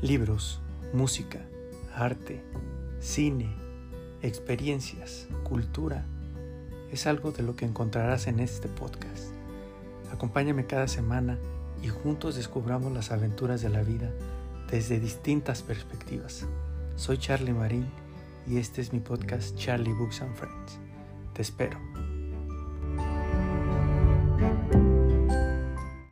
Libros, música, arte, cine, experiencias, cultura, es algo de lo que encontrarás en este podcast. Acompáñame cada semana y juntos descubramos las aventuras de la vida desde distintas perspectivas. Soy Charlie Marín y este es mi podcast Charlie Books and Friends. Te espero.